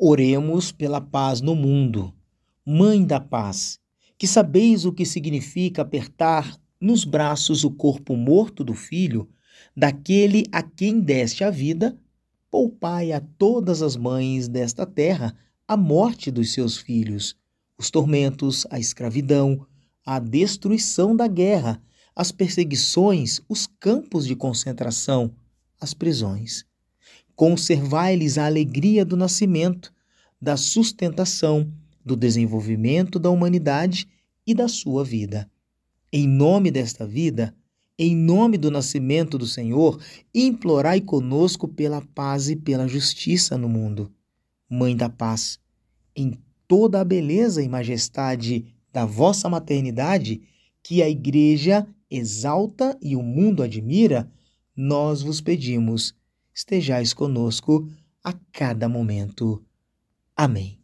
Oremos pela paz no mundo. Mãe da paz, que sabeis o que significa apertar nos braços o corpo morto do filho, daquele a quem deste a vida, poupai a todas as mães desta terra a morte dos seus filhos, os tormentos, a escravidão, a destruição da guerra, as perseguições, os campos de concentração, as prisões. Conservai-lhes a alegria do nascimento, da sustentação, do desenvolvimento da humanidade e da sua vida. Em nome desta vida, em nome do nascimento do Senhor, implorai conosco pela paz e pela justiça no mundo. Mãe da paz, em toda a beleza e majestade da vossa maternidade, que a Igreja exalta e o mundo admira, nós vos pedimos, estejais conosco a cada momento. Amém.